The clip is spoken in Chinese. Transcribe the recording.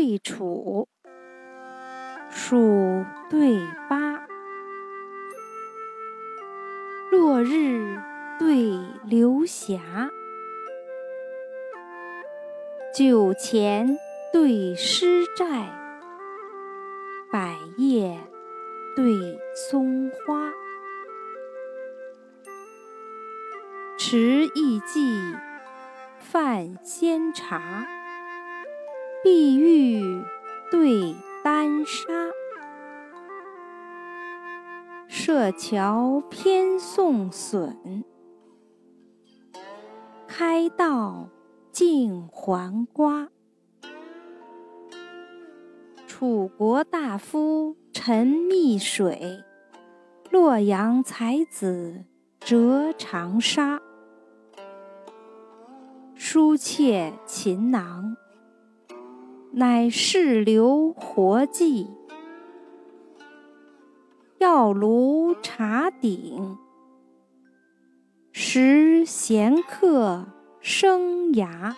对楚，蜀对巴，落日对流霞，酒钱对诗债，百叶对松花。持意寄，泛仙茶；碧玉对丹砂，设桥偏送笋，开道尽还瓜。楚国大夫沉溺水，洛阳才子折长沙。书妾琴囊，乃世流活计；药炉茶鼎，食闲客生涯。